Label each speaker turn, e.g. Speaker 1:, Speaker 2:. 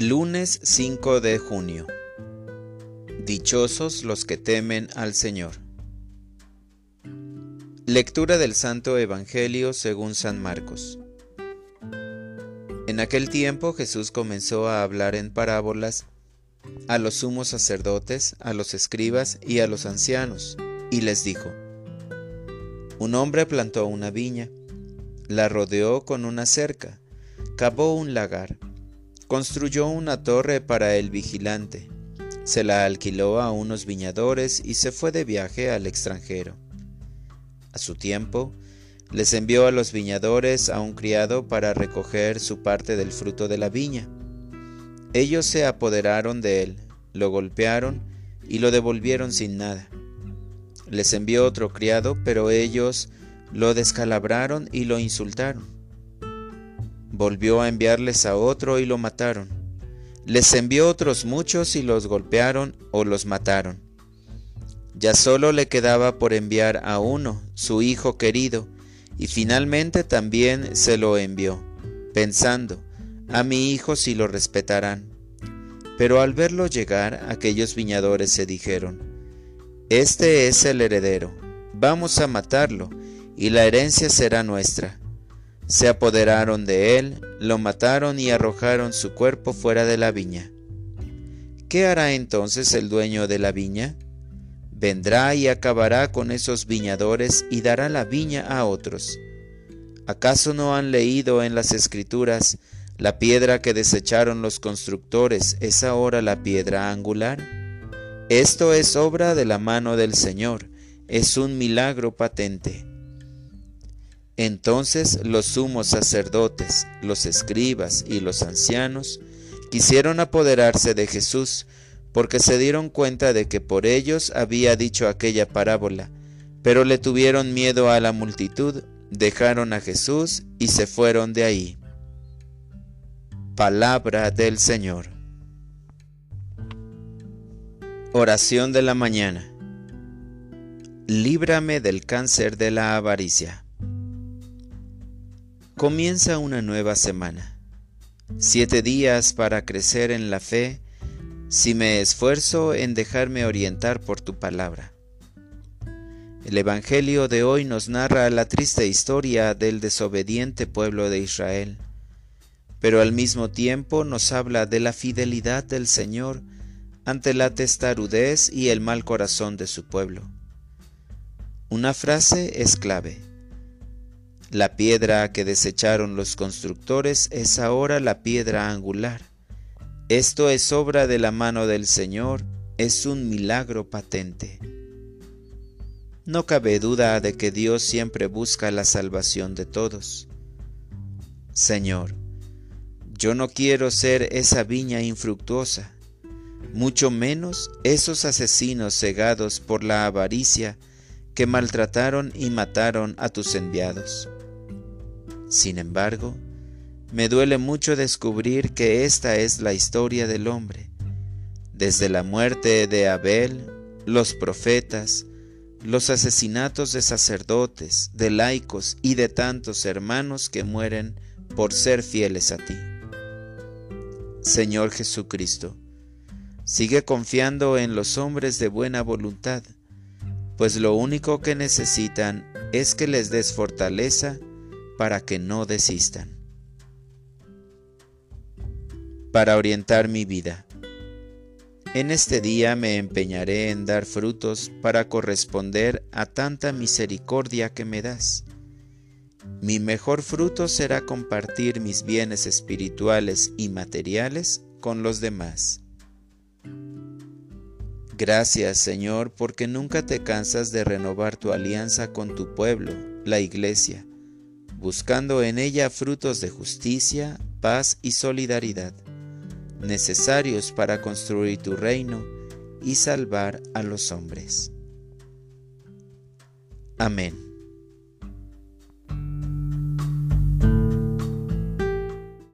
Speaker 1: Lunes 5 de junio. Dichosos los que temen al Señor. Lectura del Santo Evangelio según San Marcos. En aquel tiempo Jesús comenzó a hablar en parábolas a los sumos sacerdotes, a los escribas y a los ancianos, y les dijo, Un hombre plantó una viña, la rodeó con una cerca, cavó un lagar, Construyó una torre para el vigilante, se la alquiló a unos viñadores y se fue de viaje al extranjero. A su tiempo, les envió a los viñadores a un criado para recoger su parte del fruto de la viña. Ellos se apoderaron de él, lo golpearon y lo devolvieron sin nada. Les envió otro criado, pero ellos lo descalabraron y lo insultaron. Volvió a enviarles a otro y lo mataron. Les envió otros muchos y los golpearon o los mataron. Ya solo le quedaba por enviar a uno, su hijo querido, y finalmente también se lo envió, pensando, a mi hijo si lo respetarán. Pero al verlo llegar, aquellos viñadores se dijeron, Este es el heredero, vamos a matarlo, y la herencia será nuestra. Se apoderaron de él, lo mataron y arrojaron su cuerpo fuera de la viña. ¿Qué hará entonces el dueño de la viña? Vendrá y acabará con esos viñadores y dará la viña a otros. ¿Acaso no han leído en las escrituras la piedra que desecharon los constructores es ahora la piedra angular? Esto es obra de la mano del Señor, es un milagro patente. Entonces los sumos sacerdotes, los escribas y los ancianos quisieron apoderarse de Jesús, porque se dieron cuenta de que por ellos había dicho aquella parábola, pero le tuvieron miedo a la multitud, dejaron a Jesús y se fueron de ahí. Palabra del Señor. Oración de la mañana. Líbrame del cáncer de la avaricia. Comienza una nueva semana. Siete días para crecer en la fe si me esfuerzo en dejarme orientar por tu palabra. El Evangelio de hoy nos narra la triste historia del desobediente pueblo de Israel, pero al mismo tiempo nos habla de la fidelidad del Señor ante la testarudez y el mal corazón de su pueblo. Una frase es clave la piedra que desecharon los constructores es ahora la piedra angular. Esto es obra de la mano del Señor, es un milagro patente. No cabe duda de que Dios siempre busca la salvación de todos. Señor, yo no quiero ser esa viña infructuosa, mucho menos esos asesinos cegados por la avaricia que maltrataron y mataron a tus enviados. Sin embargo, me duele mucho descubrir que esta es la historia del hombre. Desde la muerte de Abel, los profetas, los asesinatos de sacerdotes, de laicos y de tantos hermanos que mueren por ser fieles a ti. Señor Jesucristo, sigue confiando en los hombres de buena voluntad, pues lo único que necesitan es que les des fortaleza para que no desistan. Para orientar mi vida. En este día me empeñaré en dar frutos para corresponder a tanta misericordia que me das. Mi mejor fruto será compartir mis bienes espirituales y materiales con los demás. Gracias Señor porque nunca te cansas de renovar tu alianza con tu pueblo, la iglesia buscando en ella frutos de justicia, paz y solidaridad, necesarios para construir tu reino y salvar a los hombres. Amén.